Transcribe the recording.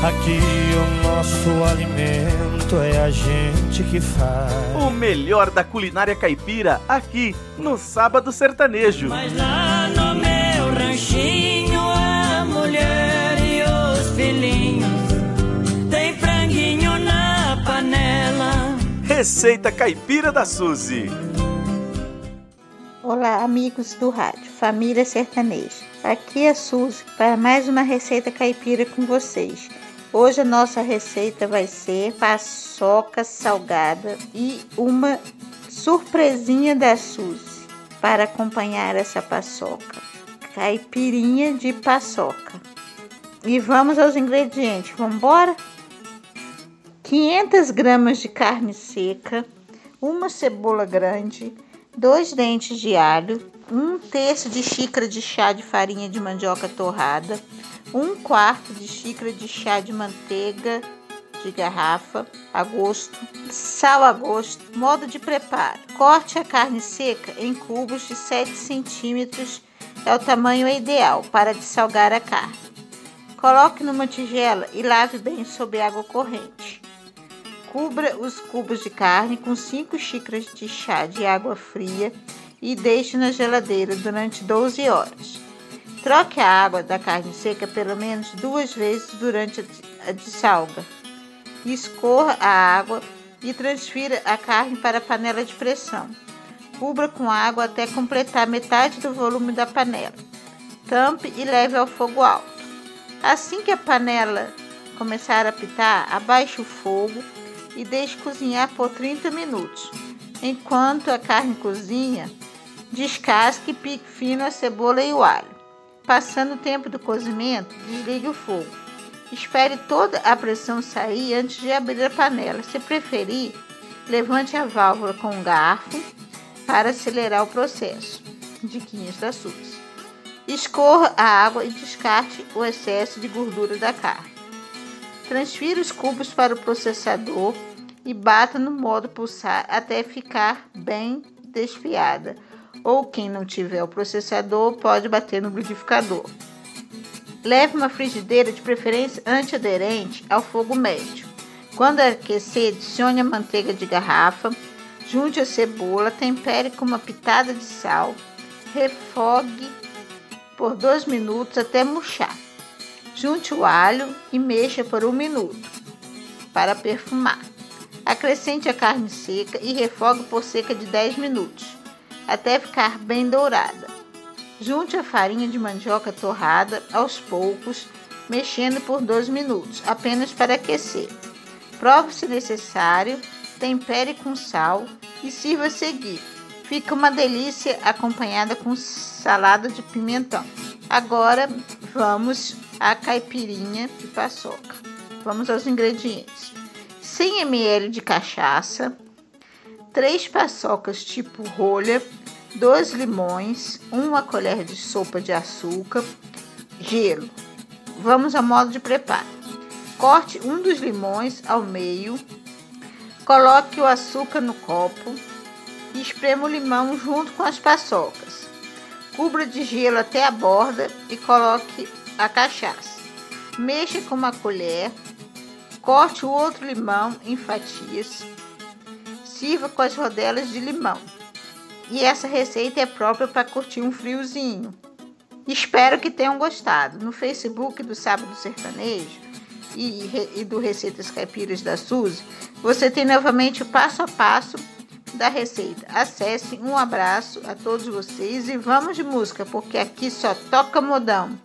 Aqui o nosso alimento é a gente que faz. O melhor da culinária caipira aqui no Sábado Sertanejo. Mas lá no meu ranchinho a mulher e os filhinhos tem franguinho na panela. Receita Caipira da Suzy. Olá, amigos do rádio, família sertaneja. Aqui é a Suzy para mais uma receita caipira com vocês. Hoje a nossa receita vai ser paçoca salgada e uma surpresinha da Suzy para acompanhar essa paçoca. Caipirinha de paçoca. E vamos aos ingredientes. Vamos embora? 500 gramas de carne seca, uma cebola grande, dois dentes de alho, um terço de xícara de chá de farinha de mandioca torrada, um quarto de xícara de chá de manteiga de garrafa a gosto, sal a gosto. Modo de preparo: corte a carne seca em cubos de 7 centímetros, é o tamanho ideal para dessalgar a carne. Coloque numa tigela e lave bem sob água corrente. Cubra os cubos de carne com 5 xícaras de chá de água fria e deixe na geladeira durante 12 horas. Troque a água da carne seca pelo menos duas vezes durante a dessalga. Escorra a água e transfira a carne para a panela de pressão. Cubra com água até completar metade do volume da panela. Tampe e leve ao fogo alto. Assim que a panela começar a apitar, abaixe o fogo e deixe cozinhar por 30 minutos. Enquanto a carne cozinha, descasque e pique fino a cebola e o alho. Passando o tempo do cozimento, desligue o fogo. Espere toda a pressão sair antes de abrir a panela. Se preferir, levante a válvula com um garfo para acelerar o processo. Diquinhas da SUS. Escorra a água e descarte o excesso de gordura da carne. Transfira os cubos para o processador e bata no modo pulsar até ficar bem desfiada ou quem não tiver o processador pode bater no liquidificador. Leve uma frigideira de preferência antiaderente ao fogo médio. Quando aquecer, adicione a manteiga de garrafa, junte a cebola, tempere com uma pitada de sal, refogue por dois minutos até murchar. Junte o alho e mexa por um minuto para perfumar. Acrescente a carne seca e refogue por cerca de 10 minutos até ficar bem dourada. Junte a farinha de mandioca torrada aos poucos, mexendo por 2 minutos, apenas para aquecer. Prove se necessário, tempere com sal e sirva a seguir. Fica uma delícia acompanhada com salada de pimentão. Agora vamos à caipirinha de paçoca. Vamos aos ingredientes: 100 ml de cachaça, 3 paçocas tipo rolha, 2 limões, 1 colher de sopa de açúcar, gelo. Vamos ao modo de preparo. Corte um dos limões ao meio, coloque o açúcar no copo e esprema o limão junto com as paçocas. Cubra de gelo até a borda e coloque a cachaça. Mexa com uma colher, corte o outro limão em fatias sirva com as rodelas de limão. E essa receita é própria para curtir um friozinho. Espero que tenham gostado. No Facebook do Sábado Sertanejo e, e do Receitas Caipiras da Suzy, você tem novamente o passo a passo da receita. Acesse, um abraço a todos vocês e vamos de música, porque aqui só toca modão.